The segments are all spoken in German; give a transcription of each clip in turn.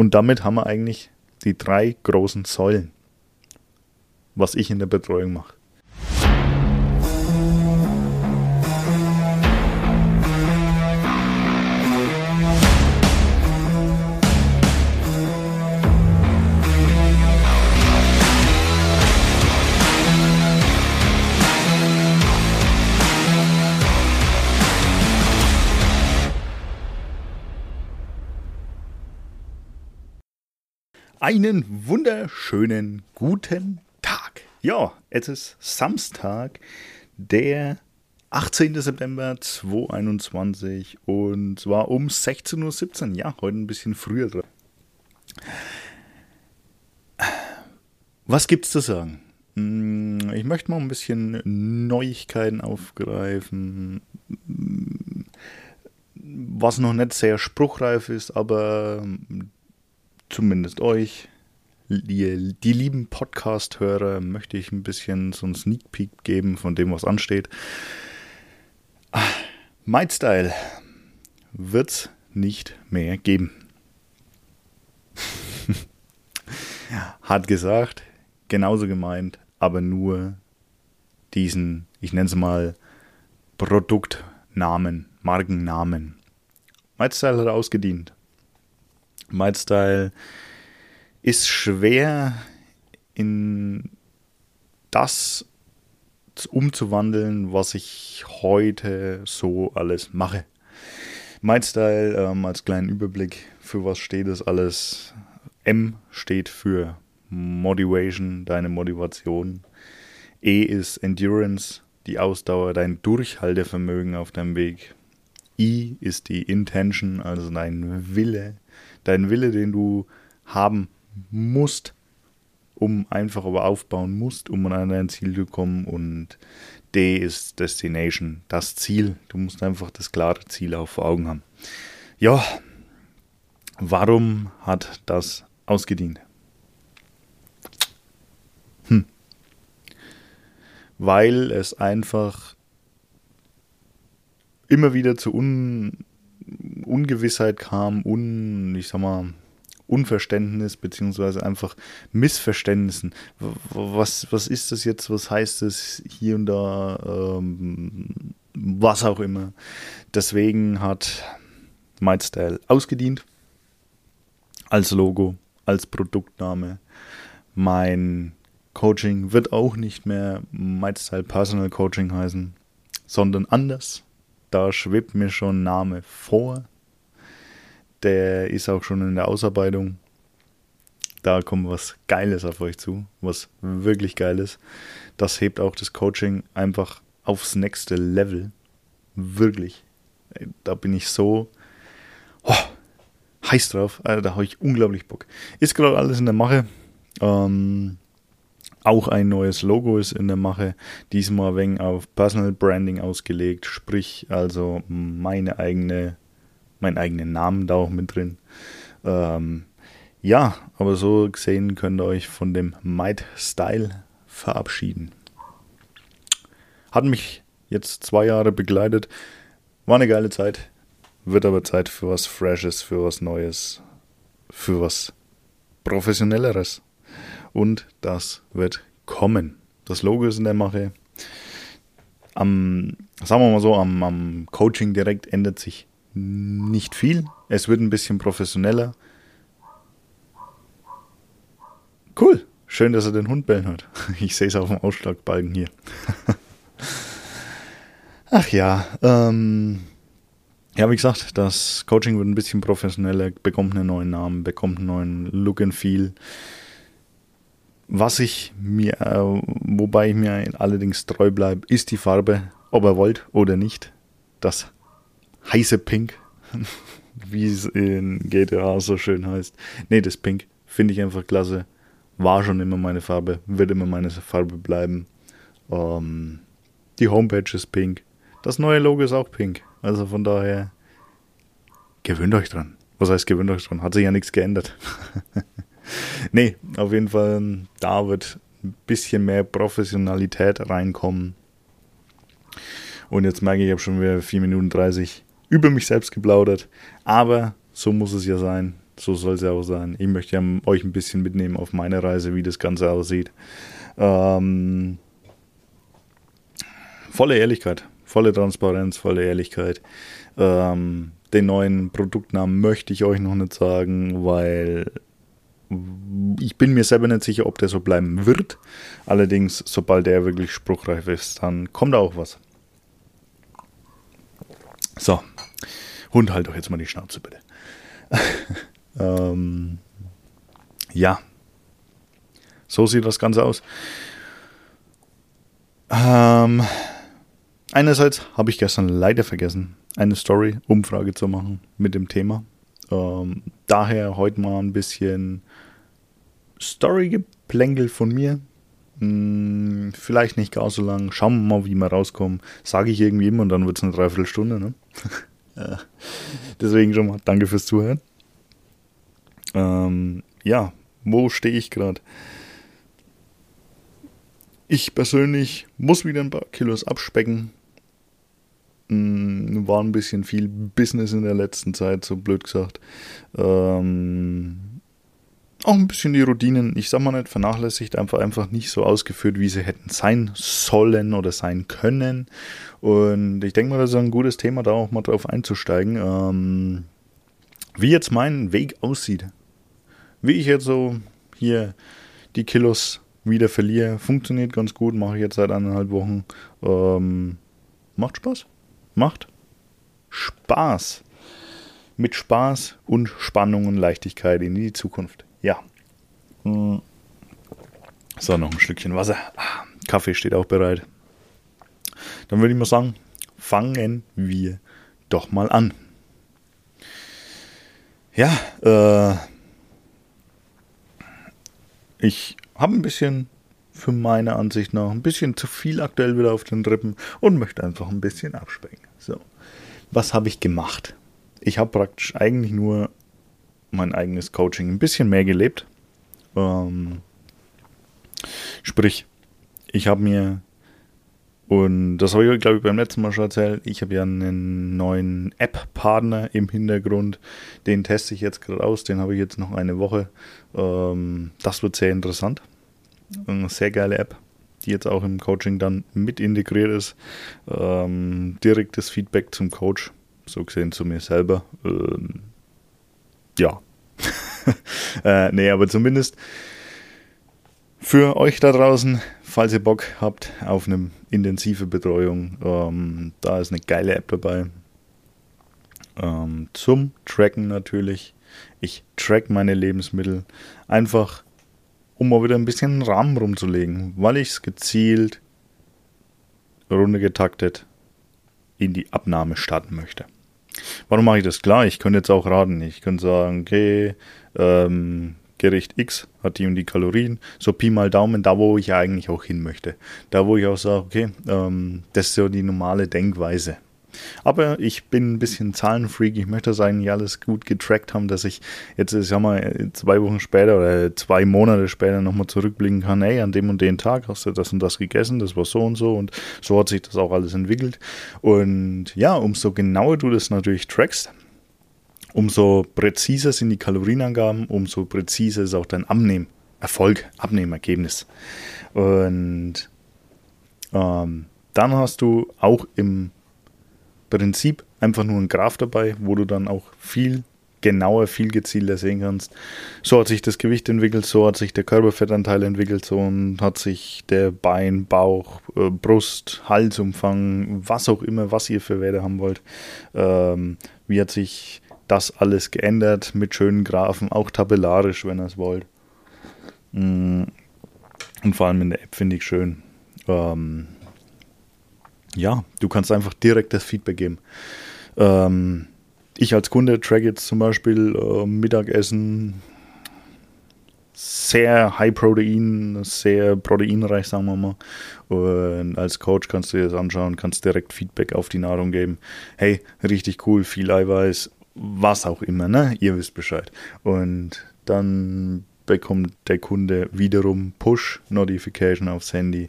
Und damit haben wir eigentlich die drei großen Säulen, was ich in der Betreuung mache. Einen wunderschönen guten Tag. Ja, es ist Samstag, der 18. September 2021 und zwar um 16.17 Uhr. Ja, heute ein bisschen früher dran. Was gibt's zu sagen? Hm, ich möchte mal ein bisschen Neuigkeiten aufgreifen, was noch nicht sehr spruchreif ist, aber zumindest euch, die, die lieben Podcast-Hörer, möchte ich ein bisschen so einen Sneak Peek geben von dem, was ansteht. Might Style wird's nicht mehr geben. Hat gesagt, genauso gemeint, aber nur diesen, ich nenne es mal, Produktnamen, Markennamen. MyStyle hat ausgedient. MyStyle ist schwer in das umzuwandeln, was ich heute so alles mache. MyStyle ähm, als kleinen Überblick, für was steht das alles? M steht für Motivation, deine Motivation. E ist Endurance, die Ausdauer, dein Durchhaltevermögen auf deinem Weg. I ist die Intention, also dein Wille, dein Wille, den du haben musst, um einfach aber aufbauen musst, um an dein Ziel zu kommen. Und D ist Destination, das Ziel. Du musst einfach das klare Ziel auch vor Augen haben. Ja, warum hat das ausgedient? Hm. Weil es einfach immer wieder zu un Ungewissheit kam, un, ich sag mal, Unverständnis beziehungsweise einfach Missverständnissen. Was, was ist das jetzt? Was heißt das hier und da? Ähm, was auch immer. Deswegen hat MyStyle ausgedient als Logo, als Produktname. Mein Coaching wird auch nicht mehr MyStyle Personal Coaching heißen, sondern anders. Da schwebt mir schon ein Name vor. Der ist auch schon in der Ausarbeitung. Da kommt was Geiles auf euch zu, was wirklich Geiles. Das hebt auch das Coaching einfach aufs nächste Level. Wirklich. Da bin ich so oh, heiß drauf. Also, da habe ich unglaublich Bock. Ist gerade alles in der Mache. Ähm, auch ein neues Logo ist in der Mache, diesmal wegen auf Personal Branding ausgelegt, sprich also meine eigene, mein eigenen Namen da auch mit drin. Ähm, ja, aber so gesehen könnt ihr euch von dem Might Style verabschieden. Hat mich jetzt zwei Jahre begleitet, war eine geile Zeit, wird aber Zeit für was Freshes, für was Neues, für was Professionelleres und das wird kommen. Das Logo ist in der Mache. Am, sagen wir mal so, am, am Coaching direkt ändert sich nicht viel. Es wird ein bisschen professioneller. Cool. Schön, dass er den Hund bellen hat. Ich sehe es auf dem Ausschlagbalken hier. Ach ja, ähm, ja, wie gesagt, das Coaching wird ein bisschen professioneller, bekommt einen neuen Namen, bekommt einen neuen Look and Feel. Was ich mir, äh, wobei ich mir allerdings treu bleibe, ist die Farbe, ob er wollt oder nicht. Das heiße Pink, wie es in GTA so schön heißt. Nee, das Pink finde ich einfach klasse. War schon immer meine Farbe, wird immer meine Farbe bleiben. Ähm, die Homepage ist pink. Das neue Logo ist auch pink. Also von daher, gewöhnt euch dran. Was heißt gewöhnt euch dran? Hat sich ja nichts geändert. nee, auf jeden Fall, da wird ein bisschen mehr Professionalität reinkommen. Und jetzt merke ich, ich habe schon wieder 4 Minuten 30 über mich selbst geplaudert. Aber so muss es ja sein. So soll es ja auch sein. Ich möchte ja euch ein bisschen mitnehmen auf meine Reise, wie das Ganze aussieht. Ähm, volle Ehrlichkeit, volle Transparenz, volle Ehrlichkeit. Ähm, den neuen Produktnamen möchte ich euch noch nicht sagen, weil ich bin mir selber nicht sicher, ob der so bleiben wird. Allerdings, sobald der wirklich spruchreif ist, dann kommt auch was. So, Hund, halt doch jetzt mal die Schnauze, bitte. ähm, ja, so sieht das Ganze aus. Ähm, einerseits habe ich gestern leider vergessen, eine Story-Umfrage zu machen mit dem Thema. Ähm, daher heute mal ein bisschen Story-Geplänkel von mir. Hm, vielleicht nicht gar so lang. Schauen wir mal, wie wir rauskommen. Sage ich irgendwie immer und dann wird es eine Dreiviertelstunde. Ne? Deswegen schon mal danke fürs Zuhören. Ähm, ja, wo stehe ich gerade? Ich persönlich muss wieder ein paar Kilos abspecken. Hm, war ein bisschen viel Business in der letzten Zeit, so blöd gesagt. Ähm, auch ein bisschen die Routinen, ich sag mal nicht vernachlässigt, einfach einfach nicht so ausgeführt, wie sie hätten sein sollen oder sein können. Und ich denke mal, das ist ein gutes Thema, da auch mal drauf einzusteigen. Ähm, wie jetzt mein Weg aussieht. Wie ich jetzt so hier die Kilos wieder verliere, funktioniert ganz gut, mache ich jetzt seit eineinhalb Wochen. Ähm, macht Spaß. Macht Spaß. Mit Spaß und Spannung und Leichtigkeit in die Zukunft. Ja. Hm. So, noch ein Stückchen Wasser. Ah, Kaffee steht auch bereit. Dann würde ich mal sagen, fangen wir doch mal an. Ja, äh, ich habe ein bisschen, für meine Ansicht nach, ein bisschen zu viel aktuell wieder auf den Rippen und möchte einfach ein bisschen abspecken. So, was habe ich gemacht? Ich habe praktisch eigentlich nur mein eigenes Coaching ein bisschen mehr gelebt. Ähm, sprich, ich habe mir, und das habe ich, glaube ich, beim letzten Mal schon erzählt, ich habe ja einen neuen App-Partner im Hintergrund. Den teste ich jetzt gerade aus, den habe ich jetzt noch eine Woche. Ähm, das wird sehr interessant. Eine sehr geile App, die jetzt auch im Coaching dann mit integriert ist. Ähm, direktes Feedback zum Coach, so gesehen zu mir selber. Ähm, ja. äh, nee, aber zumindest für euch da draußen, falls ihr Bock habt auf eine intensive Betreuung, ähm, da ist eine geile App dabei. Ähm, zum Tracken natürlich. Ich track meine Lebensmittel einfach, um mal wieder ein bisschen einen Rahmen rumzulegen, weil ich es gezielt, runtergetaktet in die Abnahme starten möchte. Warum mache ich das? Klar, ich könnte jetzt auch raten. Ich könnte sagen, okay, ähm, Gericht X hat die und die Kalorien, so Pi mal Daumen, da wo ich eigentlich auch hin möchte. Da wo ich auch sage, okay, ähm, das ist so die normale Denkweise. Aber ich bin ein bisschen Zahlenfreak. Ich möchte das eigentlich alles gut getrackt haben, dass ich jetzt, ich sag mal, zwei Wochen später oder zwei Monate später nochmal zurückblicken kann. Ey, an dem und dem Tag hast du das und das gegessen, das war so und so und so hat sich das auch alles entwickelt. Und ja, umso genauer du das natürlich trackst, umso präziser sind die Kalorienangaben, umso präziser ist auch dein Abnehmen. Erfolg, Abnehmergebnis. Und ähm, dann hast du auch im Prinzip einfach nur ein Graph dabei, wo du dann auch viel genauer, viel gezielter sehen kannst. So hat sich das Gewicht entwickelt, so hat sich der Körperfettanteil entwickelt, so und hat sich der Bein, Bauch, äh, Brust, Halsumfang, was auch immer, was ihr für Werte haben wollt, ähm, wie hat sich das alles geändert mit schönen Graphen, auch tabellarisch, wenn ihr es wollt. Mm. Und vor allem in der App finde ich schön. Ähm, ja, du kannst einfach direkt das Feedback geben. Ähm, ich als Kunde track jetzt zum Beispiel äh, Mittagessen sehr high Protein, sehr proteinreich, sagen wir mal. Und als Coach kannst du dir das anschauen, kannst direkt Feedback auf die Nahrung geben. Hey, richtig cool, viel Eiweiß, was auch immer, ne? Ihr wisst Bescheid. Und dann bekommt der Kunde wiederum Push-Notification aufs Handy.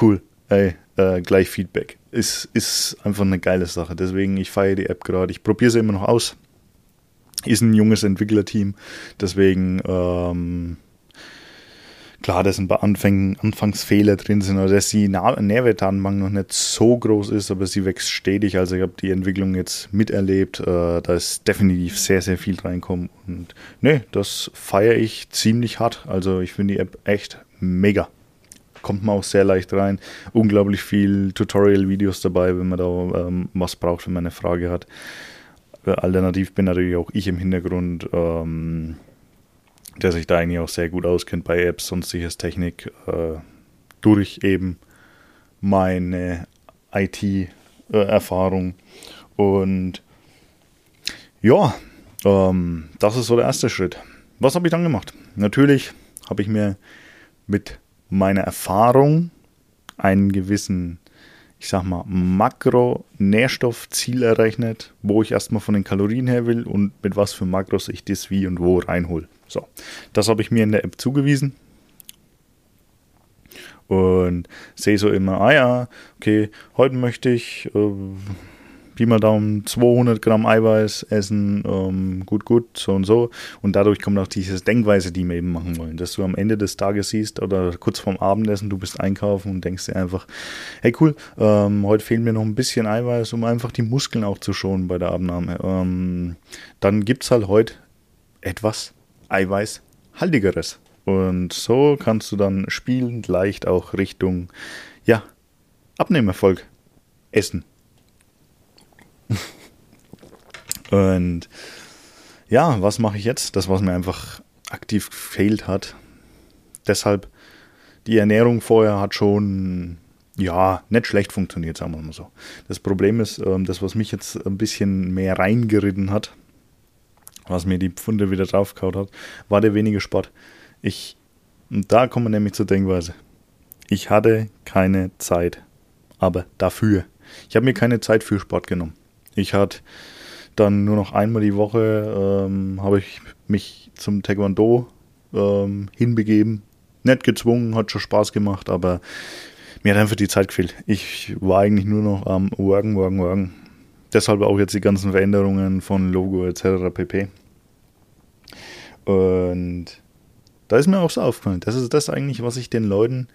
Cool, ey, äh, gleich Feedback. Ist, ist einfach eine geile Sache. Deswegen, ich feiere die App gerade. Ich probiere sie immer noch aus. Ist ein junges Entwicklerteam, deswegen ähm, klar, dass ein paar Anfang, Anfangsfehler drin sind, oder dass die Nährwertdatenbank noch nicht so groß ist, aber sie wächst stetig. Also ich habe die Entwicklung jetzt miterlebt. Äh, da ist definitiv sehr, sehr viel reinkommen. Und ne, das feiere ich ziemlich hart. Also ich finde die App echt mega kommt man auch sehr leicht rein. Unglaublich viel Tutorial-Videos dabei, wenn man da ähm, was braucht, wenn man eine Frage hat. Äh, alternativ bin natürlich auch ich im Hintergrund, ähm, der sich da eigentlich auch sehr gut auskennt bei Apps, sonstiges Technik, äh, durch eben meine IT-Erfahrung. Und ja, ähm, das ist so der erste Schritt. Was habe ich dann gemacht? Natürlich habe ich mir mit meiner Erfahrung einen gewissen, ich sag mal, Makro-Nährstoffziel errechnet, wo ich erstmal von den Kalorien her will und mit was für Makros ich das wie und wo reinhole. So, das habe ich mir in der App zugewiesen und sehe so immer, ah ja, okay, heute möchte ich äh, Pi mal Daumen 200 Gramm Eiweiß essen, ähm, gut, gut, so und so. Und dadurch kommt auch diese Denkweise, die wir eben machen wollen, dass du am Ende des Tages siehst oder kurz vorm Abendessen, du bist einkaufen und denkst dir einfach, hey cool, ähm, heute fehlt mir noch ein bisschen Eiweiß, um einfach die Muskeln auch zu schonen bei der Abnahme. Ähm, dann gibt es halt heute etwas Eiweißhaltigeres. Und so kannst du dann spielend leicht auch Richtung, ja, Abnehmerfolg essen. Und ja, was mache ich jetzt? Das, was mir einfach aktiv gefehlt hat. Deshalb, die Ernährung vorher hat schon, ja, nicht schlecht funktioniert, sagen wir mal so. Das Problem ist, ähm, das, was mich jetzt ein bisschen mehr reingeritten hat, was mir die Pfunde wieder draufgehauen hat, war der wenige Sport. Ich, und da kommen wir nämlich zur Denkweise. Ich hatte keine Zeit, aber dafür. Ich habe mir keine Zeit für Sport genommen. Ich hatte dann nur noch einmal die Woche ähm, habe ich mich zum Taekwondo ähm, hinbegeben. Nicht gezwungen, hat schon Spaß gemacht, aber mir hat einfach die Zeit gefehlt. Ich war eigentlich nur noch am Worken, Worken, Worken. Deshalb auch jetzt die ganzen Veränderungen von Logo etc. pp. Und da ist mir auch so aufgefallen. Das ist das eigentlich, was ich den Leuten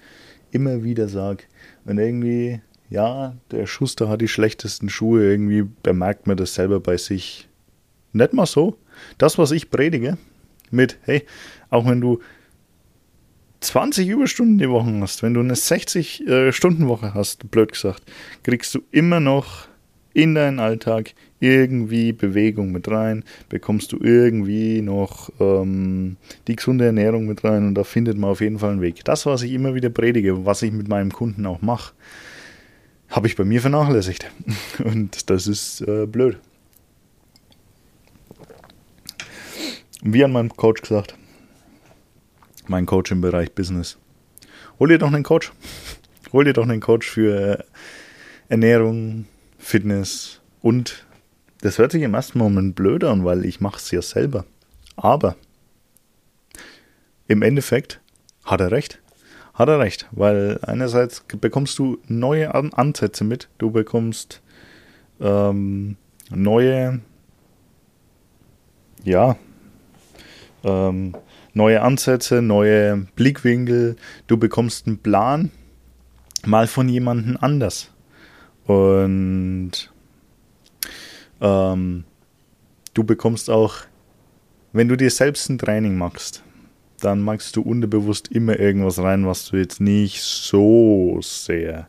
immer wieder sage. Und irgendwie ja, der Schuster hat die schlechtesten Schuhe, irgendwie bemerkt man das selber bei sich. Nicht mal so. Das, was ich predige, mit, hey, auch wenn du 20 Überstunden die Woche hast, wenn du eine 60-Stunden-Woche äh, hast, blöd gesagt, kriegst du immer noch in deinen Alltag irgendwie Bewegung mit rein, bekommst du irgendwie noch ähm, die gesunde Ernährung mit rein und da findet man auf jeden Fall einen Weg. Das, was ich immer wieder predige, was ich mit meinem Kunden auch mache, habe ich bei mir vernachlässigt. Und das ist äh, blöd. Wie an meinem Coach gesagt, mein Coach im Bereich Business. Hol dir doch einen Coach. Hol dir doch einen Coach für Ernährung, Fitness und das hört sich im ersten Moment blöd an, weil ich mache es ja selber. Aber im Endeffekt hat er recht hat er recht, weil einerseits bekommst du neue Ansätze mit, du bekommst ähm, neue, ja, ähm, neue Ansätze, neue Blickwinkel, du bekommst einen Plan mal von jemandem anders. Und ähm, du bekommst auch, wenn du dir selbst ein Training machst, dann magst du unterbewusst immer irgendwas rein, was du jetzt nicht so sehr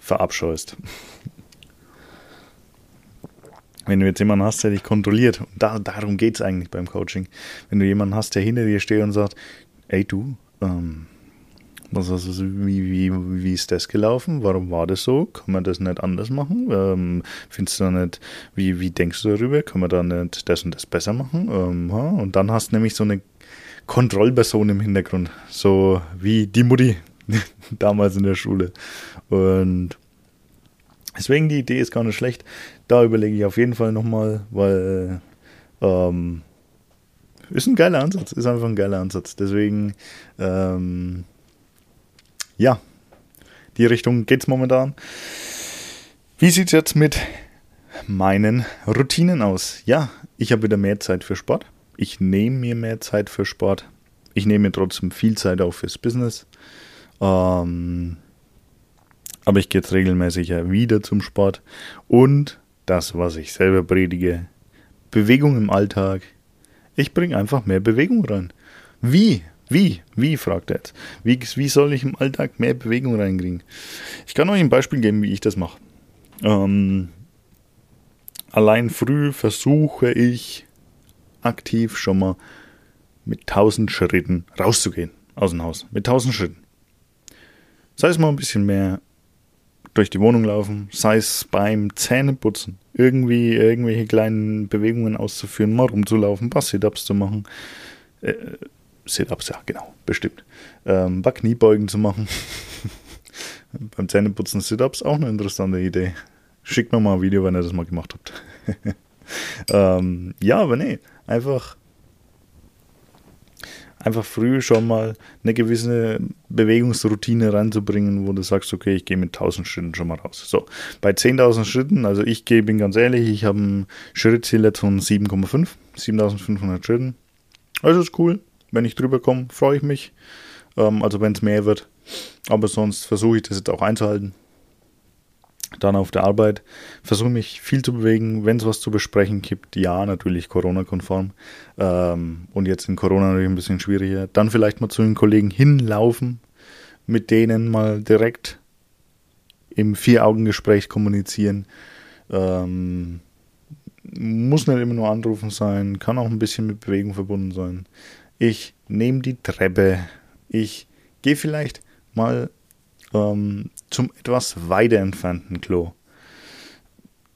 verabscheust. Wenn du jetzt jemanden hast, der dich kontrolliert, und da, darum geht es eigentlich beim Coaching, wenn du jemanden hast, der hinter dir steht und sagt, ey du, ähm, was also, wie, wie, wie ist das gelaufen? Warum war das so? Kann man das nicht anders machen? Ähm, findest du nicht, wie, wie denkst du darüber? Kann man da nicht das und das besser machen? Ähm, und dann hast du nämlich so eine Kontrollperson im Hintergrund. So wie die Mutti damals in der Schule. Und deswegen die Idee ist gar nicht schlecht. Da überlege ich auf jeden Fall nochmal, weil ähm, ist ein geiler Ansatz, ist einfach ein geiler Ansatz. Deswegen, ähm, ja, die Richtung geht es momentan. Wie sieht es jetzt mit meinen Routinen aus. Ja, ich habe wieder mehr Zeit für Sport. Ich nehme mir mehr Zeit für Sport. Ich nehme mir trotzdem viel Zeit auch fürs Business. Ähm, aber ich gehe jetzt regelmäßig wieder zum Sport. Und das, was ich selber predige, Bewegung im Alltag. Ich bringe einfach mehr Bewegung rein. Wie? Wie? Wie? fragt er jetzt. Wie, wie soll ich im Alltag mehr Bewegung reinkriegen? Ich kann euch ein Beispiel geben, wie ich das mache. Ähm, allein früh versuche ich aktiv schon mal mit 1000 Schritten rauszugehen aus dem Haus. Mit 1000 Schritten. Sei es mal ein bisschen mehr durch die Wohnung laufen, sei es beim Zähneputzen, irgendwie irgendwelche kleinen Bewegungen auszuführen, mal rumzulaufen, ein paar Sit-Ups zu machen. Äh, Sit-Ups, ja, genau, bestimmt. Ähm, ein paar Kniebeugen zu machen. beim Zähneputzen Sit-Ups auch eine interessante Idee. Schickt mir mal ein Video, wenn ihr das mal gemacht habt. ähm, ja, aber nee, einfach einfach früh schon mal eine gewisse Bewegungsroutine reinzubringen, wo du sagst, okay, ich gehe mit 1000 Schritten schon mal raus. So, bei 10.000 Schritten, also ich gehe, bin ganz ehrlich, ich habe ein Schrittziel jetzt von 7,5, 7500 Schritten. Also ist cool. Wenn ich drüber komme, freue ich mich. Ähm, also wenn es mehr wird. Aber sonst versuche ich das jetzt auch einzuhalten dann auf der Arbeit. Versuche mich viel zu bewegen, wenn es was zu besprechen gibt. Ja, natürlich Corona-konform. Ähm, und jetzt in Corona natürlich ein bisschen schwieriger. Dann vielleicht mal zu den Kollegen hinlaufen, mit denen mal direkt im Vier-Augen-Gespräch kommunizieren. Ähm, muss nicht immer nur anrufen sein, kann auch ein bisschen mit Bewegung verbunden sein. Ich nehme die Treppe. Ich gehe vielleicht mal ähm, zum etwas weiter entfernten Klo.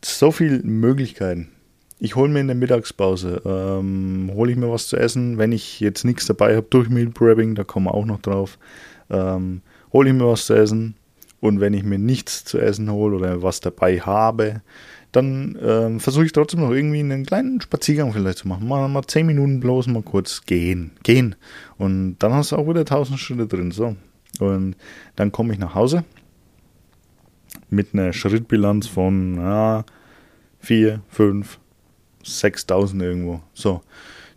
So viele Möglichkeiten. Ich hole mir in der Mittagspause, ähm, hole ich mir was zu essen. Wenn ich jetzt nichts dabei habe durch Meal Prepping, da kommen wir auch noch drauf, ähm, hole ich mir was zu essen. Und wenn ich mir nichts zu essen hole oder was dabei habe, dann ähm, versuche ich trotzdem noch irgendwie einen kleinen Spaziergang vielleicht zu machen. Mal, mal 10 Minuten bloß mal kurz gehen. Gehen. Und dann hast du auch wieder 1000 Schritte drin. So, und dann komme ich nach Hause mit einer Schrittbilanz von ja, 4, 5, 6000 irgendwo. So,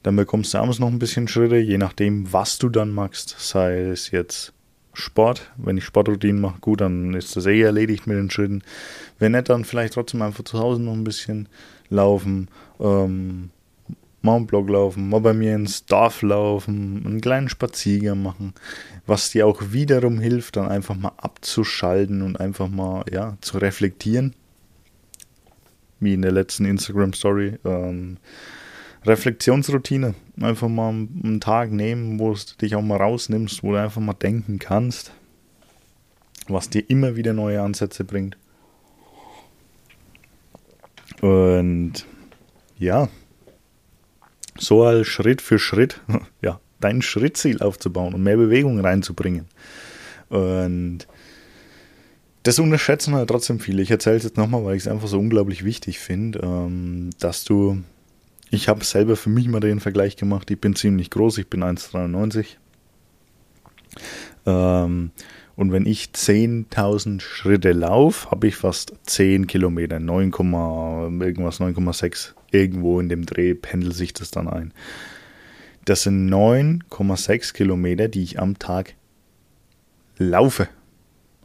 dann bekommst du abends noch ein bisschen Schritte, je nachdem, was du dann magst. Sei es jetzt Sport, wenn ich Sportroutinen mache, gut, dann ist das eh erledigt mit den Schritten. Wenn nicht, dann vielleicht trotzdem einfach zu Hause noch ein bisschen laufen. Ähm, mal einen Blog laufen, mal bei mir ins Dorf laufen, einen kleinen Spaziergang machen, was dir auch wiederum hilft, dann einfach mal abzuschalten und einfach mal ja, zu reflektieren. Wie in der letzten Instagram-Story. Ähm, Reflexionsroutine. Einfach mal einen Tag nehmen, wo du dich auch mal rausnimmst, wo du einfach mal denken kannst, was dir immer wieder neue Ansätze bringt. Und ja, so Schritt für Schritt, ja, dein Schrittziel aufzubauen und mehr Bewegung reinzubringen. Und das unterschätzen halt trotzdem viele. Ich erzähle es jetzt nochmal, weil ich es einfach so unglaublich wichtig finde, ähm, dass du, ich habe selber für mich mal den Vergleich gemacht, ich bin ziemlich groß, ich bin 1,93. Ähm, und wenn ich 10.000 Schritte laufe, habe ich fast 10 Kilometer, 9, irgendwas, 9,6 irgendwo in dem Dreh pendelt sich das dann ein. Das sind 9,6 Kilometer, die ich am Tag laufe.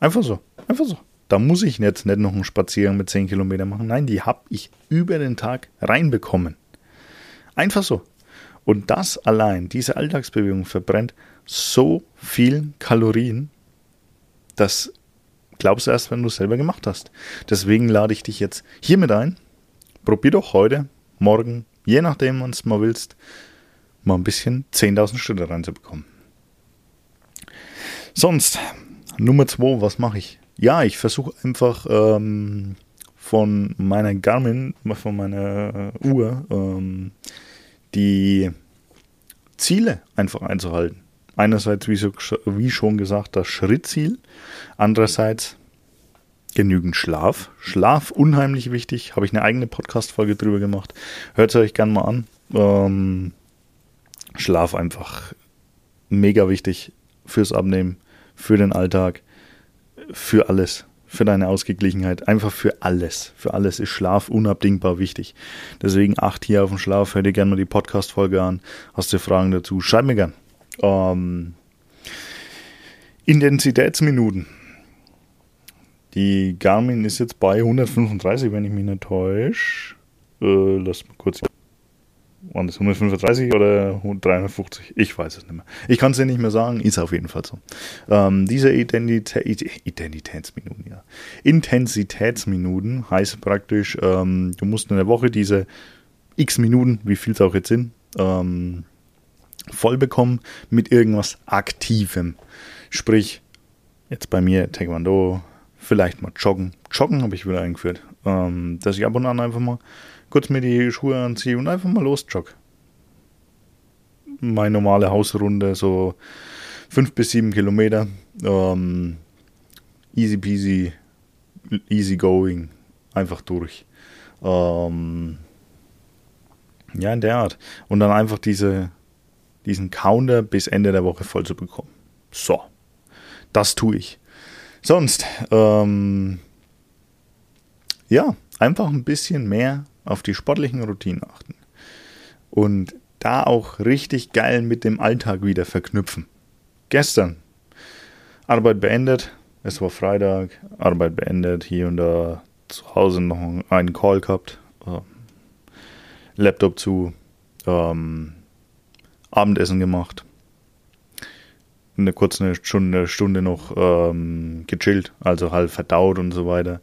Einfach so, einfach so. Da muss ich jetzt nicht noch einen Spaziergang mit 10 Kilometern machen. Nein, die habe ich über den Tag reinbekommen. Einfach so. Und das allein, diese Alltagsbewegung verbrennt so viel Kalorien, das glaubst du erst, wenn du es selber gemacht hast. Deswegen lade ich dich jetzt hiermit ein. Probier doch heute morgen, je nachdem, wann es mal willst, mal ein bisschen 10.000 Schritte reinzubekommen. Sonst, Nummer zwei, was mache ich? Ja, ich versuche einfach ähm, von meiner Garmin, von meiner äh, Uhr, ähm, die Ziele einfach einzuhalten. Einerseits, wie, so, wie schon gesagt, das Schrittziel. Andererseits genügend Schlaf. Schlaf unheimlich wichtig. Habe ich eine eigene Podcast-Folge drüber gemacht. Hört euch gerne mal an. Ähm, Schlaf einfach mega wichtig fürs Abnehmen, für den Alltag, für alles. für deine Ausgeglichenheit, einfach für alles. Für alles ist Schlaf unabdingbar wichtig. Deswegen acht hier auf den Schlaf, hör dir gerne mal die Podcast-Folge an. Hast du Fragen dazu? Schreib mir gern. Ähm, Intensitätsminuten. Die Garmin ist jetzt bei 135, wenn ich mich nicht täusche. Äh, lass mal kurz waren das 135 oder 350? Ich weiß es nicht mehr. Ich kann es dir nicht mehr sagen, ist auf jeden Fall so. Ähm, diese Identitä Identitätsminuten, ja. Intensitätsminuten heißt praktisch, ähm, du musst in der Woche diese x Minuten, wie viel es auch jetzt sind, ähm, voll bekommen mit irgendwas Aktivem. Sprich, jetzt bei mir Taekwondo, vielleicht mal joggen. Joggen habe ich wieder eingeführt. Ähm, dass ich ab und an einfach mal kurz mir die Schuhe anziehe und einfach mal losjogge. Meine normale Hausrunde, so fünf bis sieben Kilometer. Ähm, easy peasy, easy going, einfach durch. Ähm, ja, in der Art. Und dann einfach diese, diesen Counter bis Ende der Woche voll zu bekommen. So, das tue ich. Sonst, ähm, ja, einfach ein bisschen mehr auf die sportlichen Routinen achten. Und da auch richtig geil mit dem Alltag wieder verknüpfen. Gestern Arbeit beendet, es war Freitag, Arbeit beendet, hier und da zu Hause noch einen Call gehabt, äh, Laptop zu, ähm, Abendessen gemacht, eine kurze Stunde, Stunde noch ähm, gechillt, also halt verdaut und so weiter.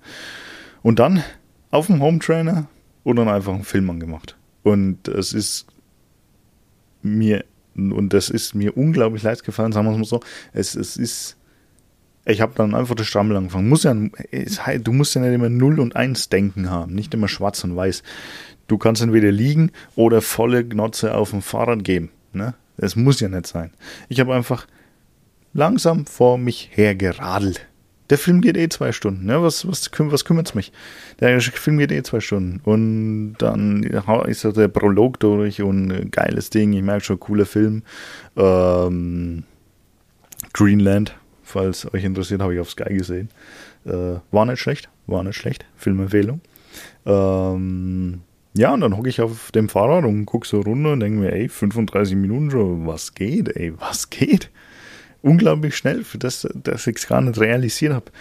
Und dann auf dem Home Trainer und dann einfach einen Film angemacht. Und es ist mir, und das ist mir unglaublich leid gefallen, sagen wir es mal so. Es, es ist, ich habe dann einfach das Strammel angefangen. Muss ja, es, du musst ja nicht immer 0 und 1 denken haben, nicht immer schwarz und weiß. Du kannst entweder liegen oder volle Gnotze auf dem Fahrrad geben. Ne? Muss ja nicht sein. Ich habe einfach langsam vor mich hergeradelt. Der Film geht eh zwei Stunden. Ja, was, was, was kümmert es mich? Der Film geht eh zwei Stunden. Und dann ist so der Prolog durch und ein geiles Ding. Ich merke schon, cooler Film. Ähm, Greenland, falls euch interessiert, habe ich auf Sky gesehen. Äh, war nicht schlecht. War nicht schlecht. Filmempfehlung. Ähm, ja, und dann hocke ich auf dem Fahrrad und gucke so runter und denke mir, ey, 35 Minuten schon, was geht, ey, was geht? Unglaublich schnell, für das, dass ich es gar nicht realisiert habe.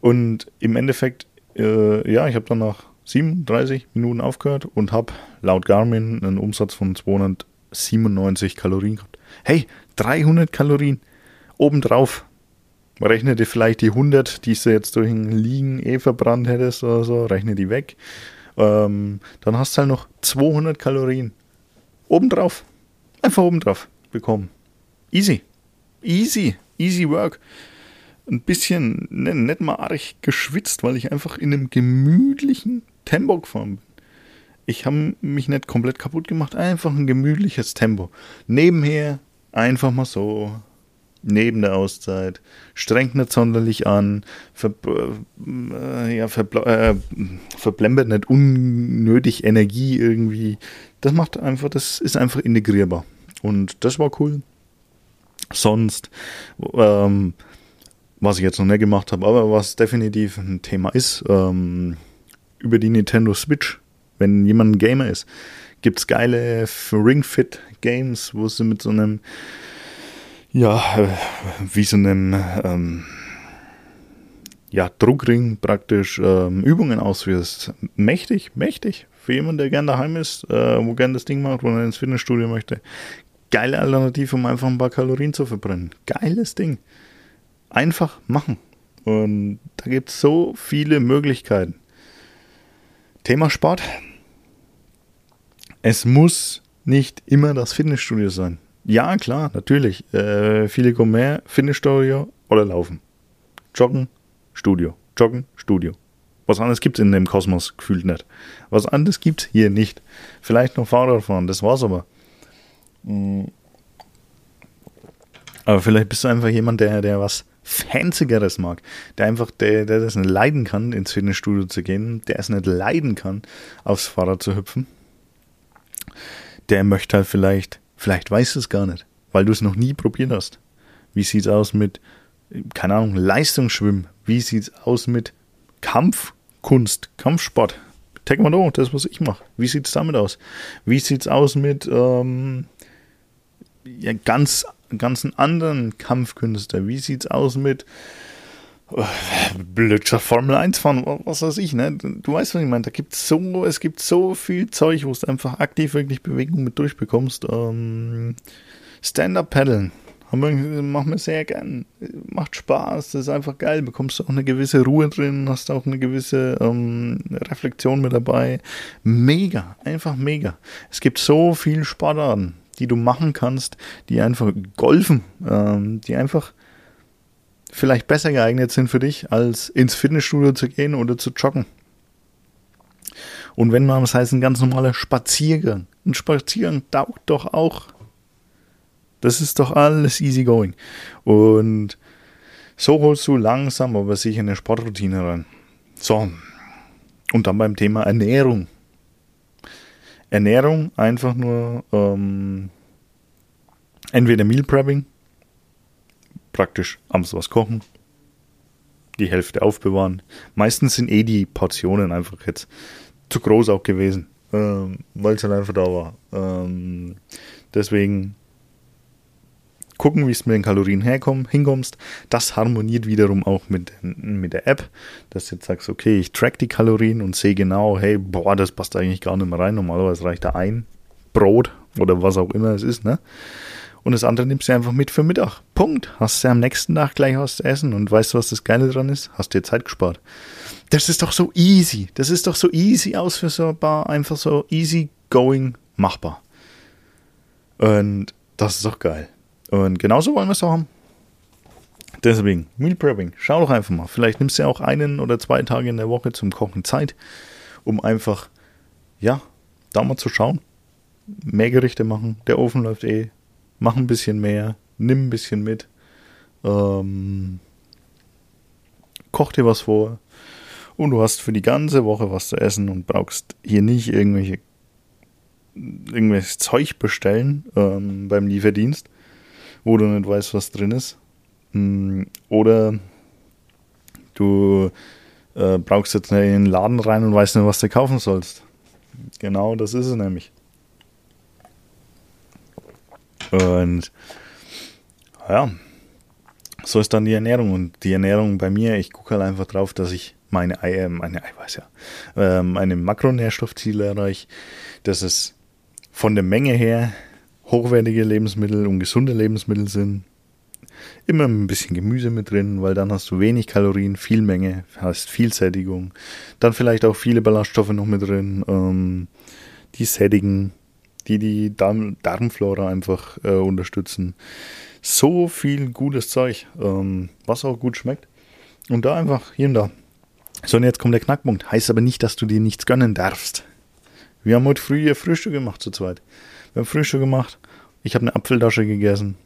Und im Endeffekt, äh, ja, ich habe dann nach 37 Minuten aufgehört und habe laut Garmin einen Umsatz von 297 Kalorien gehabt. Hey, 300 Kalorien obendrauf. Rechne dir vielleicht die 100, die du jetzt durch ein Liegen eh verbrannt hättest oder so, rechne die weg. Ähm, dann hast du halt noch 200 Kalorien obendrauf. Einfach obendrauf bekommen. Easy. Easy, easy work. Ein bisschen, ne, nicht mal arg geschwitzt, weil ich einfach in einem gemütlichen Tempo gefahren bin. Ich habe mich nicht komplett kaputt gemacht, einfach ein gemütliches Tempo. Nebenher einfach mal so, neben der Auszeit, strengt nicht sonderlich an, ver, äh, ja, äh, verblembert nicht unnötig Energie irgendwie. Das macht einfach, das ist einfach integrierbar. Und das war cool sonst, ähm, was ich jetzt noch nicht gemacht habe, aber was definitiv ein Thema ist, ähm, über die Nintendo Switch, wenn jemand ein Gamer ist, gibt es geile Ring Fit Games, wo sie mit so einem, ja, äh, wie so einem, ähm, ja, Druckring praktisch ähm, Übungen ausführst. Mächtig, mächtig. Für jemanden, der gerne daheim ist, äh, wo gerne das Ding macht, wo er ins Fitnessstudio möchte geile Alternative, um einfach ein paar Kalorien zu verbrennen. Geiles Ding. Einfach machen. Und da gibt es so viele Möglichkeiten. Thema Sport. Es muss nicht immer das Fitnessstudio sein. Ja, klar, natürlich. Äh, viele kommen mehr Fitnessstudio oder laufen. Joggen, Studio. Joggen, Studio. Was anderes gibt es in dem Kosmos gefühlt nicht. Was anderes gibt es hier nicht. Vielleicht noch Fahrradfahren, das war's aber. Mm. Aber vielleicht bist du einfach jemand, der, der was Fanzigeres mag, der einfach, der, der das nicht leiden kann, ins Fitnessstudio zu gehen, der es nicht leiden kann, aufs Fahrrad zu hüpfen. Der möchte halt vielleicht, vielleicht weißt du es gar nicht, weil du es noch nie probiert hast. Wie sieht's aus mit, keine Ahnung, Leistungsschwimmen? Wie sieht's aus mit Kampfkunst, Kampfsport. Taekwondo, das, was ich mache. Wie sieht es damit aus? Wie sieht es aus mit ähm, ja, ganz, ganzen anderen Kampfkünstler? Wie sieht es aus mit äh, Blödscher Formel 1 fahren, was weiß ich, ne? Du weißt, was ich meine. Da gibt so, es gibt so viel Zeug, wo du einfach aktiv wirklich Bewegung mit durchbekommst. Ähm, Stand-up-Paddeln. Machen wir sehr gern. Macht Spaß, das ist einfach geil. Bekommst du auch eine gewisse Ruhe drin, hast auch eine gewisse ähm, Reflexion mit dabei. Mega, einfach mega. Es gibt so viele Sportarten, die du machen kannst, die einfach golfen, ähm, die einfach vielleicht besser geeignet sind für dich, als ins Fitnessstudio zu gehen oder zu joggen. Und wenn man, das heißt, ein ganz normaler Spaziergang. Ein Spaziergang taugt doch auch das ist doch alles easy going. Und so holst du langsam aber sicher eine Sportroutine rein. So. Und dann beim Thema Ernährung. Ernährung einfach nur ähm, entweder Meal Prepping, praktisch abends was kochen, die Hälfte aufbewahren. Meistens sind eh die Portionen einfach jetzt zu groß auch gewesen, ähm, weil es halt einfach da war. Ähm, deswegen gucken, wie es mit den Kalorien herkomm, hinkommst. Das harmoniert wiederum auch mit, mit der App, dass du jetzt sagst, okay, ich track die Kalorien und sehe genau, hey, boah, das passt eigentlich gar nicht mehr rein. Normalerweise reicht da ein Brot oder was auch immer es ist, ne? Und das andere nimmst du einfach mit für Mittag. Punkt. Hast du am nächsten Tag gleich was zu essen und weißt du, was das Geile dran ist? Hast dir Zeit gespart. Das ist doch so easy. Das ist doch so easy ausführbar, einfach so easy going machbar. Und das ist doch geil. Und genauso wollen wir es auch haben. Deswegen, Meal Prepping, schau doch einfach mal. Vielleicht nimmst du ja auch einen oder zwei Tage in der Woche zum Kochen Zeit, um einfach, ja, da mal zu schauen. Mehr Gerichte machen, der Ofen läuft eh. Mach ein bisschen mehr, nimm ein bisschen mit. Ähm, koch dir was vor. Und du hast für die ganze Woche was zu essen und brauchst hier nicht irgendwelche irgendwelches Zeug bestellen ähm, beim Lieferdienst, wo du nicht weißt, was drin ist. Mm, oder du äh, brauchst jetzt in den Laden rein und weißt nicht, was du kaufen sollst. Genau das ist es nämlich. Und ja, so ist dann die Ernährung. Und die Ernährung bei mir, ich gucke halt einfach drauf, dass ich meine, Eier, meine Eiweiß, ja, äh, meine Makronährstoffziele erreiche, dass es von der Menge her hochwertige Lebensmittel und gesunde Lebensmittel sind. Immer ein bisschen Gemüse mit drin, weil dann hast du wenig Kalorien, viel Menge, hast viel Sättigung. Dann vielleicht auch viele Ballaststoffe noch mit drin, ähm, die sättigen, die die Darm Darmflora einfach äh, unterstützen. So viel gutes Zeug, ähm, was auch gut schmeckt. Und da einfach hier und da. So, und jetzt kommt der Knackpunkt. Heißt aber nicht, dass du dir nichts gönnen darfst. Wir haben heute früh Frühstück gemacht zu zweit. Wir haben Frühstück gemacht. Ich habe eine Apfeltasche gegessen.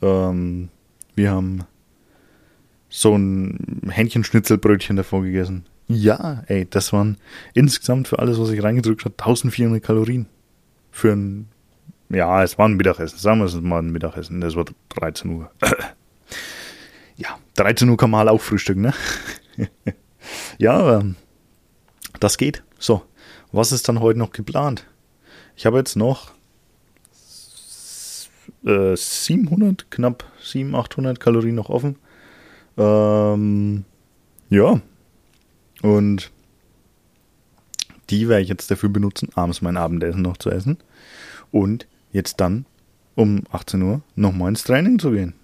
Ähm, wir haben so ein Hähnchenschnitzelbrötchen davor gegessen. Ja, ey, das waren insgesamt für alles, was ich reingedrückt habe, 1400 Kalorien. Für ein, ja, es war ein Mittagessen. Sagen wir es mal ein Mittagessen. Das war 13 Uhr. ja, 13 Uhr kann man halt auch frühstücken, ne? ja, aber das geht. So, was ist dann heute noch geplant? Ich habe jetzt noch äh, 700, knapp 700, 800 Kalorien noch offen. Ähm, ja. Und die werde ich jetzt dafür benutzen, abends mein Abendessen noch zu essen. Und jetzt dann um 18 Uhr nochmal ins Training zu gehen.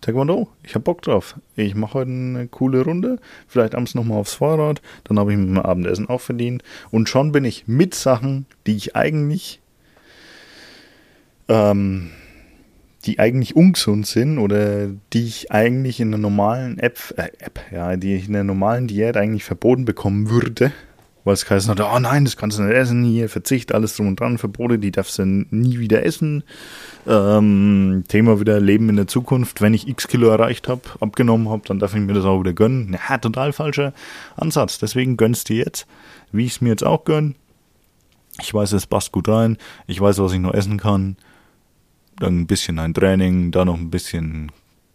Taekwondo, ich habe Bock drauf. Ich mache heute eine coole Runde, vielleicht abends nochmal aufs Fahrrad, dann habe ich mir mein Abendessen auch verdient. Und schon bin ich mit Sachen, die ich eigentlich ähm, die eigentlich ungesund sind oder die ich eigentlich in einer normalen App, äh, App, ja, die ich in einer normalen Diät eigentlich verboten bekommen würde, weil es heißt, oh nein, das kannst du nicht essen, hier Verzicht, alles drum und dran, Verbote, die darfst du nie wieder essen. Ähm, Thema wieder Leben in der Zukunft, wenn ich x Kilo erreicht habe, abgenommen habe, dann darf ich mir das auch wieder gönnen. Ja, total falscher Ansatz, deswegen gönnst du jetzt, wie ich es mir jetzt auch gönn. Ich weiß, es passt gut rein, ich weiß, was ich noch essen kann dann ein bisschen ein Training, dann noch ein bisschen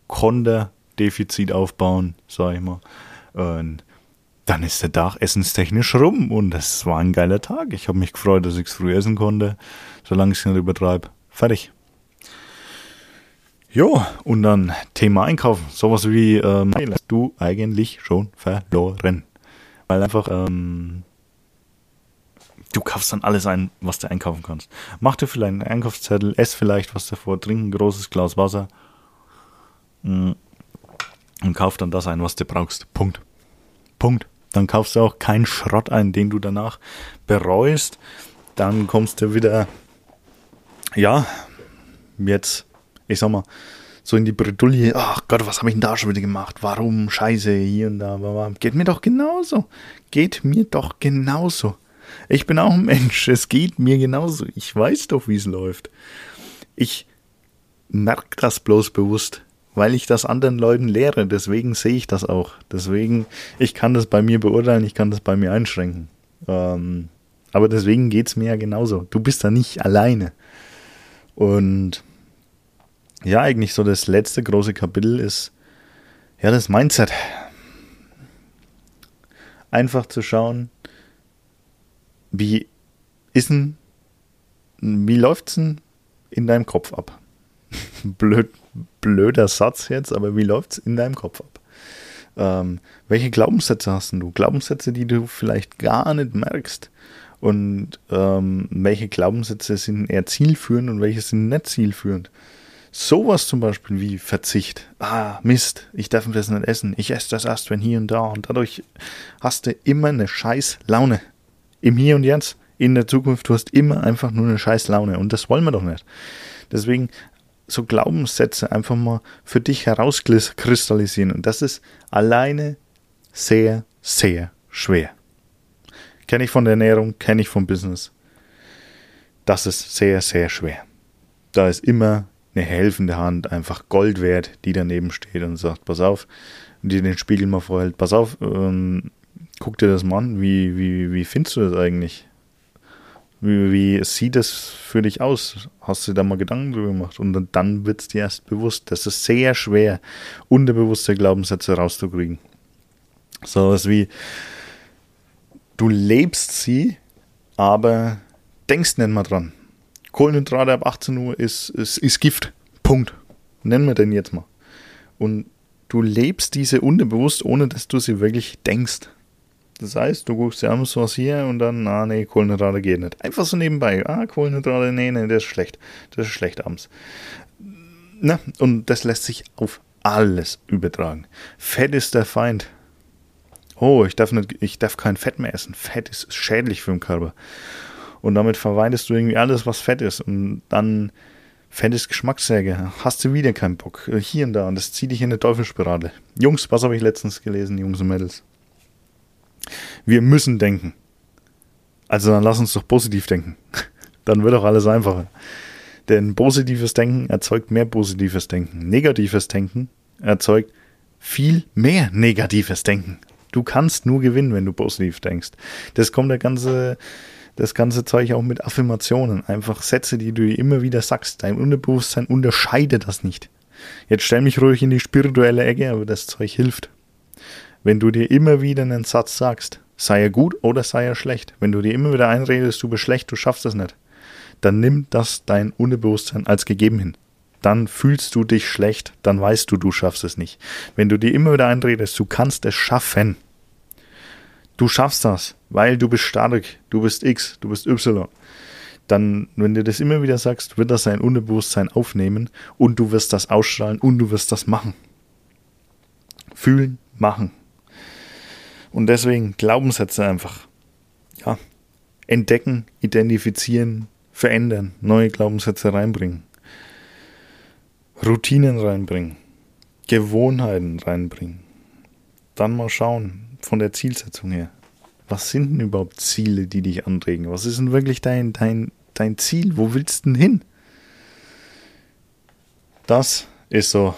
Konter-Defizit aufbauen, sag ich mal. Und dann ist der Tag essenstechnisch rum und es war ein geiler Tag. Ich habe mich gefreut, dass ich es früh essen konnte, solange ich es nicht übertreibe. Fertig. Jo, und dann Thema Einkaufen. Sowas wie, ähm, du eigentlich schon verloren. Weil einfach, ähm, du kaufst dann alles ein, was du einkaufen kannst. Mach dir vielleicht einen Einkaufszettel, ess vielleicht was davor, trink ein großes Glas Wasser mm, und kauf dann das ein, was du brauchst. Punkt. Punkt. Dann kaufst du auch keinen Schrott ein, den du danach bereust. Dann kommst du wieder, ja, jetzt, ich sag mal, so in die Bredouille, ach Gott, was habe ich denn da schon wieder gemacht? Warum? Scheiße, hier und da. Geht mir doch genauso. Geht mir doch genauso. Ich bin auch ein Mensch, es geht mir genauso. Ich weiß doch, wie es läuft. Ich merke das bloß bewusst weil ich das anderen Leuten lehre. Deswegen sehe ich das auch. Deswegen, ich kann das bei mir beurteilen, ich kann das bei mir einschränken. Ähm, aber deswegen geht es mir ja genauso. Du bist da nicht alleine. Und ja, eigentlich so das letzte große Kapitel ist ja das Mindset. Einfach zu schauen, wie ist denn, wie läuft's denn in deinem Kopf ab? Blöd, blöder Satz jetzt, aber wie läuft es in deinem Kopf ab? Ähm, welche Glaubenssätze hast du? Glaubenssätze, die du vielleicht gar nicht merkst. Und ähm, welche Glaubenssätze sind eher zielführend und welche sind nicht zielführend? Sowas zum Beispiel wie Verzicht. Ah, Mist, ich darf das nicht essen. Ich esse das erst, wenn hier und da. Und dadurch hast du immer eine scheiß Laune. Im Hier und Jetzt, in der Zukunft, du hast immer einfach nur eine scheiß Laune. Und das wollen wir doch nicht. Deswegen so Glaubenssätze einfach mal für dich herauskristallisieren. Und das ist alleine sehr, sehr schwer. Kenne ich von der Ernährung, kenne ich vom Business. Das ist sehr, sehr schwer. Da ist immer eine helfende Hand, einfach Gold wert, die daneben steht und sagt, pass auf, und die den Spiegel mal vorhält, pass auf, ähm, guck dir das mal an, wie, wie, wie findest du das eigentlich? Wie, wie sieht es für dich aus? Hast du da mal Gedanken drüber gemacht? Und dann wird es dir erst bewusst. Das ist sehr schwer, unterbewusste Glaubenssätze rauszukriegen. So was wie, du lebst sie, aber denkst nicht mal dran. Kohlenhydrate ab 18 Uhr ist, ist, ist Gift. Punkt. Nennen wir den jetzt mal. Und du lebst diese unterbewusst, ohne dass du sie wirklich denkst. Das heißt, du guckst dir an, was hier und dann, ah nee, Kohlenhydrate geht nicht. Einfach so nebenbei. Ah, Kohlenhydrate, nee, nee, das ist schlecht. Das ist schlecht abends. Na, und das lässt sich auf alles übertragen. Fett ist der Feind. Oh, ich darf, nicht, ich darf kein Fett mehr essen. Fett ist schädlich für den Körper. Und damit verweidest du irgendwie alles, was Fett ist. Und dann Fett ist Geschmackssäge. Hast du wieder keinen Bock. Hier und da. Und das zieht dich in eine Teufelsspirale. Jungs, was habe ich letztens gelesen, Jungs und Mädels? Wir müssen denken. Also dann lass uns doch positiv denken. Dann wird auch alles einfacher. Denn positives Denken erzeugt mehr positives Denken. Negatives Denken erzeugt viel mehr negatives Denken. Du kannst nur gewinnen, wenn du positiv denkst. Das kommt der ganze, das ganze Zeug auch mit Affirmationen. Einfach Sätze, die du immer wieder sagst. Dein Unterbewusstsein unterscheidet das nicht. Jetzt stell mich ruhig in die spirituelle Ecke, aber das Zeug hilft. Wenn du dir immer wieder einen Satz sagst, sei er gut oder sei er schlecht, wenn du dir immer wieder einredest, du bist schlecht, du schaffst es nicht, dann nimm das dein Unbewusstsein als gegeben hin. Dann fühlst du dich schlecht, dann weißt du, du schaffst es nicht. Wenn du dir immer wieder einredest, du kannst es schaffen, du schaffst das, weil du bist stark, du bist X, du bist Y, dann, wenn du das immer wieder sagst, wird das dein Unbewusstsein aufnehmen und du wirst das ausstrahlen und du wirst das machen. Fühlen, machen. Und deswegen Glaubenssätze einfach. Ja, entdecken, identifizieren, verändern, neue Glaubenssätze reinbringen. Routinen reinbringen. Gewohnheiten reinbringen. Dann mal schauen von der Zielsetzung her. Was sind denn überhaupt Ziele, die dich anregen? Was ist denn wirklich dein, dein, dein Ziel? Wo willst du denn hin? Das ist so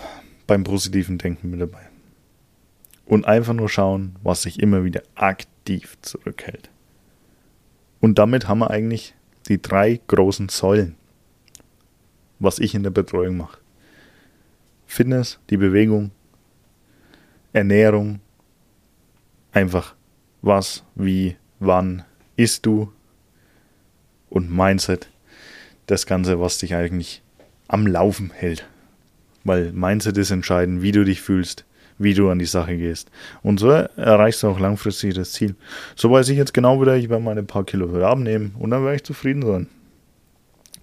beim positiven Denken mit dabei und einfach nur schauen, was sich immer wieder aktiv zurückhält. Und damit haben wir eigentlich die drei großen Säulen, was ich in der Betreuung mache. Fitness, die Bewegung, Ernährung, einfach was, wie, wann isst du und Mindset, das Ganze, was dich eigentlich am Laufen hält. Weil Mindset ist entscheidend, wie du dich fühlst, wie du an die Sache gehst. Und so erreichst du auch langfristig das Ziel. So weiß ich jetzt genau wieder, ich werde meine paar Kilo wieder abnehmen und dann werde ich zufrieden sein.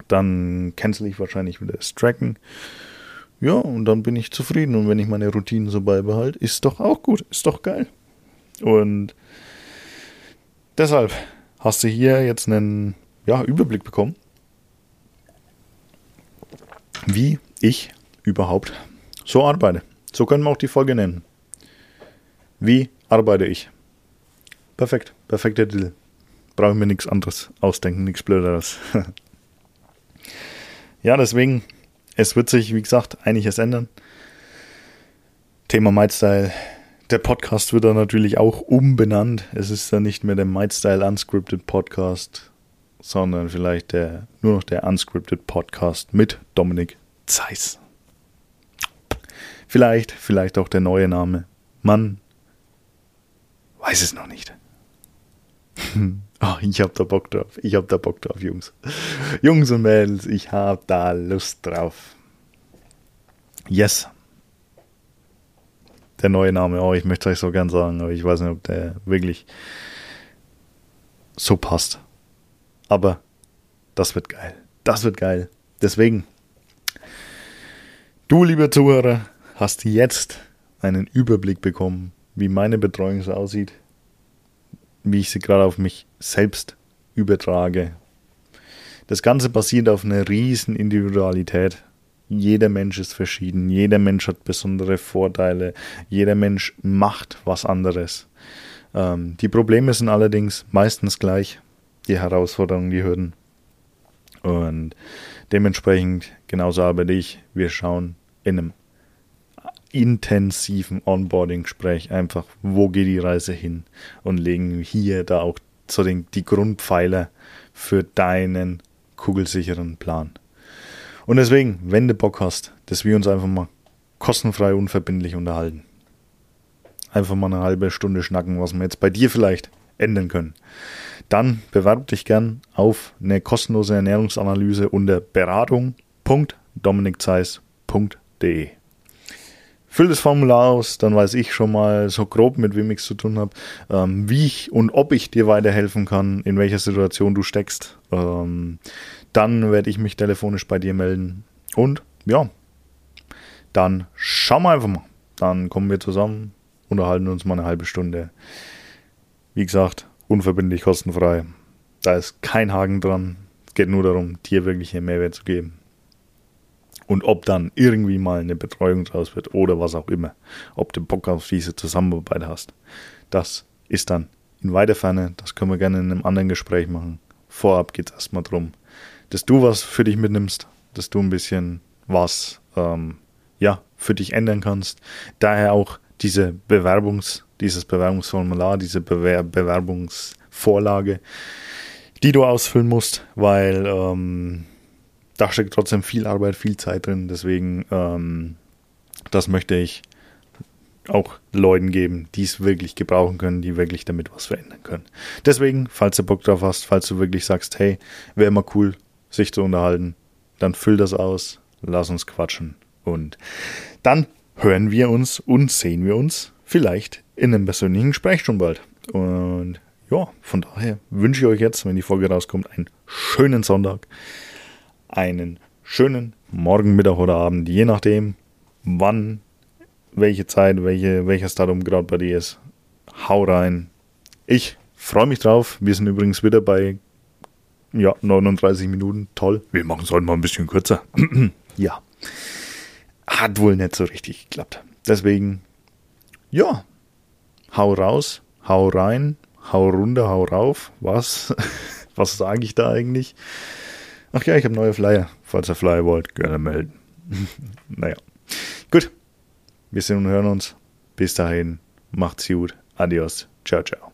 Dann cancel ich wahrscheinlich wieder das Tracken. Ja, und dann bin ich zufrieden. Und wenn ich meine Routinen so beibehalte, ist doch auch gut, ist doch geil. Und deshalb hast du hier jetzt einen ja, Überblick bekommen, wie ich überhaupt so arbeite. So können wir auch die Folge nennen. Wie arbeite ich? Perfekt, perfekter Deal. Brauche ich mir nichts anderes ausdenken, nichts Blöderes. ja, deswegen, es wird sich, wie gesagt, einiges ändern. Thema Mightstyle. Der Podcast wird dann natürlich auch umbenannt. Es ist dann nicht mehr der Mightstyle Unscripted Podcast, sondern vielleicht der, nur noch der Unscripted Podcast mit Dominik Zeiss. Vielleicht, vielleicht auch der neue Name. Man weiß es noch nicht. oh, ich hab da Bock drauf. Ich hab da Bock drauf, Jungs. Jungs und Mädels, ich hab da Lust drauf. Yes. Der neue Name, oh, ich möchte euch so gern sagen, aber ich weiß nicht, ob der wirklich so passt. Aber das wird geil. Das wird geil. Deswegen, du, lieber Zuhörer, hast jetzt einen Überblick bekommen, wie meine Betreuung so aussieht, wie ich sie gerade auf mich selbst übertrage. Das Ganze basiert auf einer riesen Individualität. Jeder Mensch ist verschieden, jeder Mensch hat besondere Vorteile, jeder Mensch macht was anderes. Ähm, die Probleme sind allerdings meistens gleich, die Herausforderungen, die Hürden. Und dementsprechend, genauso arbeite ich, wir schauen in einem intensiven Onboarding-Gespräch einfach, wo geht die Reise hin und legen hier da auch so den, die Grundpfeiler für deinen kugelsicheren Plan. Und deswegen, wenn du Bock hast, dass wir uns einfach mal kostenfrei, unverbindlich unterhalten. Einfach mal eine halbe Stunde schnacken, was wir jetzt bei dir vielleicht ändern können. Dann bewerb dich gern auf eine kostenlose Ernährungsanalyse unter beratung.dominikzeiss.de. Füll das Formular aus, dann weiß ich schon mal so grob, mit wem ich es zu tun habe, ähm, wie ich und ob ich dir weiterhelfen kann, in welcher Situation du steckst. Ähm, dann werde ich mich telefonisch bei dir melden. Und ja, dann schauen wir einfach mal. Dann kommen wir zusammen, unterhalten uns mal eine halbe Stunde. Wie gesagt, unverbindlich, kostenfrei. Da ist kein Haken dran. Es geht nur darum, dir wirklich einen Mehrwert zu geben. Und ob dann irgendwie mal eine Betreuung draus wird oder was auch immer, ob du Bock auf diese Zusammenarbeit hast, das ist dann in weiter Ferne, das können wir gerne in einem anderen Gespräch machen. Vorab geht es erstmal darum, dass du was für dich mitnimmst, dass du ein bisschen was ähm, ja, für dich ändern kannst. Daher auch diese Bewerbungs, dieses Bewerbungsformular, diese Bewer Bewerbungsvorlage, die du ausfüllen musst, weil ähm, da steckt trotzdem viel Arbeit, viel Zeit drin. Deswegen, ähm, das möchte ich auch Leuten geben, die es wirklich gebrauchen können, die wirklich damit was verändern können. Deswegen, falls du Bock drauf hast, falls du wirklich sagst, hey, wäre immer cool, sich zu unterhalten, dann füll das aus, lass uns quatschen und dann hören wir uns und sehen wir uns vielleicht in einem persönlichen Gespräch schon bald. Und ja, von daher wünsche ich euch jetzt, wenn die Folge rauskommt, einen schönen Sonntag einen schönen Morgen, Mittag oder Abend, je nachdem, wann, welche Zeit, welche, welches Datum gerade bei dir ist. Hau rein. Ich freue mich drauf. Wir sind übrigens wieder bei ja, 39 Minuten. Toll. Wir machen es heute mal ein bisschen kürzer. ja. Hat wohl nicht so richtig geklappt. Deswegen, ja, hau raus, hau rein, hau runter, hau rauf. Was? Was sage ich da eigentlich? Ach ja, ich habe neue Flyer. Falls ihr Flyer wollt, gerne melden. naja. Gut. Wir sehen und hören uns. Bis dahin. Macht's gut. Adios. Ciao, ciao.